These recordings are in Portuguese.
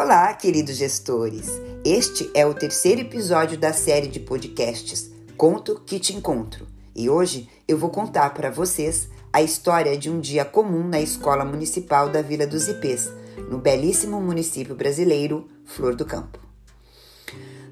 Olá, queridos gestores! Este é o terceiro episódio da série de podcasts Conto que Te Encontro. E hoje eu vou contar para vocês a história de um dia comum na Escola Municipal da Vila dos Ipês, no belíssimo município brasileiro Flor do Campo.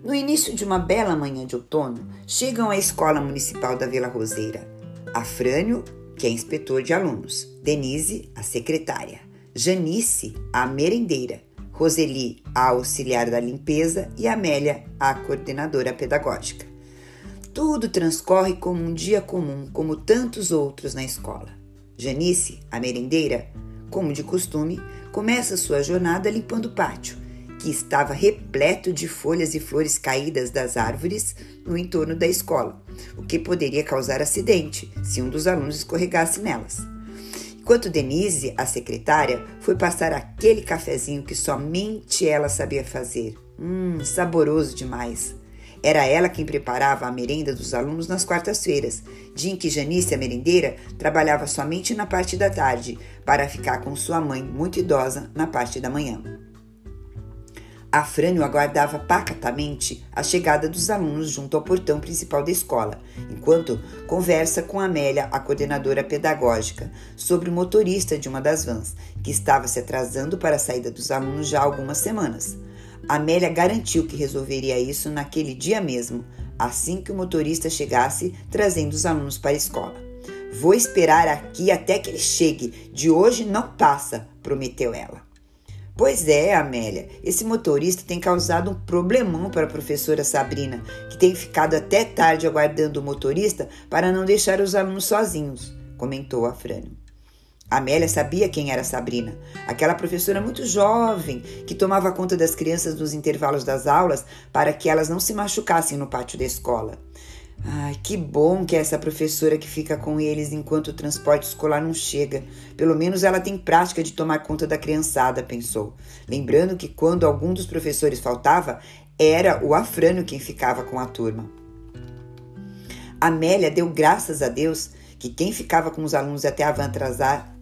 No início de uma bela manhã de outono, chegam à Escola Municipal da Vila Roseira. Afrânio, que é inspetor de alunos, Denise, a secretária, Janice, a merendeira, Roseli, a auxiliar da limpeza e Amélia, a coordenadora pedagógica. Tudo transcorre como um dia comum, como tantos outros na escola. Janice, a merendeira, como de costume, começa sua jornada limpando o pátio, que estava repleto de folhas e flores caídas das árvores no entorno da escola, o que poderia causar acidente se um dos alunos escorregasse nelas. Enquanto Denise, a secretária, foi passar aquele cafezinho que somente ela sabia fazer. Hum, saboroso demais. Era ela quem preparava a merenda dos alunos nas quartas-feiras, dia em que Janice, a merendeira, trabalhava somente na parte da tarde, para ficar com sua mãe, muito idosa, na parte da manhã. Afrânio aguardava pacatamente a chegada dos alunos junto ao portão principal da escola, enquanto conversa com Amélia, a coordenadora pedagógica, sobre o motorista de uma das vans, que estava se atrasando para a saída dos alunos já há algumas semanas. Amélia garantiu que resolveria isso naquele dia mesmo, assim que o motorista chegasse trazendo os alunos para a escola. Vou esperar aqui até que ele chegue. De hoje não passa, prometeu ela. Pois é, Amélia, esse motorista tem causado um problemão para a professora Sabrina, que tem ficado até tarde aguardando o motorista para não deixar os alunos sozinhos, comentou a Frânio. Amélia sabia quem era Sabrina, aquela professora muito jovem que tomava conta das crianças nos intervalos das aulas para que elas não se machucassem no pátio da escola. Ai, que bom que é essa professora que fica com eles enquanto o transporte escolar não chega. Pelo menos ela tem prática de tomar conta da criançada, pensou. Lembrando que quando algum dos professores faltava, era o Afrânio quem ficava com a turma. Amélia deu graças a Deus que quem ficava com os alunos até a van atrasar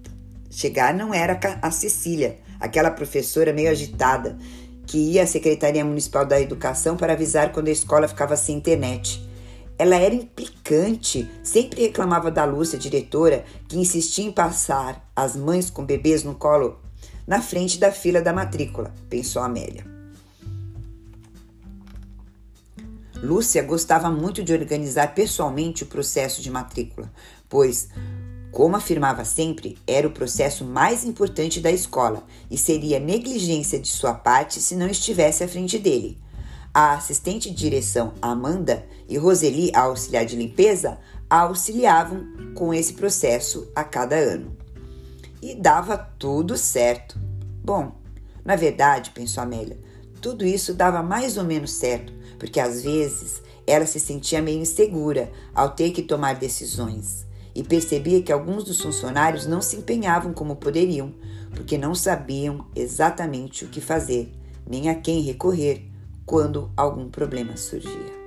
chegar não era a Cecília, aquela professora meio agitada que ia à Secretaria Municipal da Educação para avisar quando a escola ficava sem internet. Ela era implicante, sempre reclamava da Lúcia, diretora, que insistia em passar as mães com bebês no colo na frente da fila da matrícula, pensou Amélia. Lúcia gostava muito de organizar pessoalmente o processo de matrícula, pois, como afirmava sempre, era o processo mais importante da escola e seria negligência de sua parte se não estivesse à frente dele. A assistente de direção Amanda e Roseli, a auxiliar de limpeza, a auxiliavam com esse processo a cada ano. E dava tudo certo. Bom, na verdade, pensou Amélia, tudo isso dava mais ou menos certo, porque às vezes ela se sentia meio insegura ao ter que tomar decisões e percebia que alguns dos funcionários não se empenhavam como poderiam, porque não sabiam exatamente o que fazer, nem a quem recorrer quando algum problema surgia.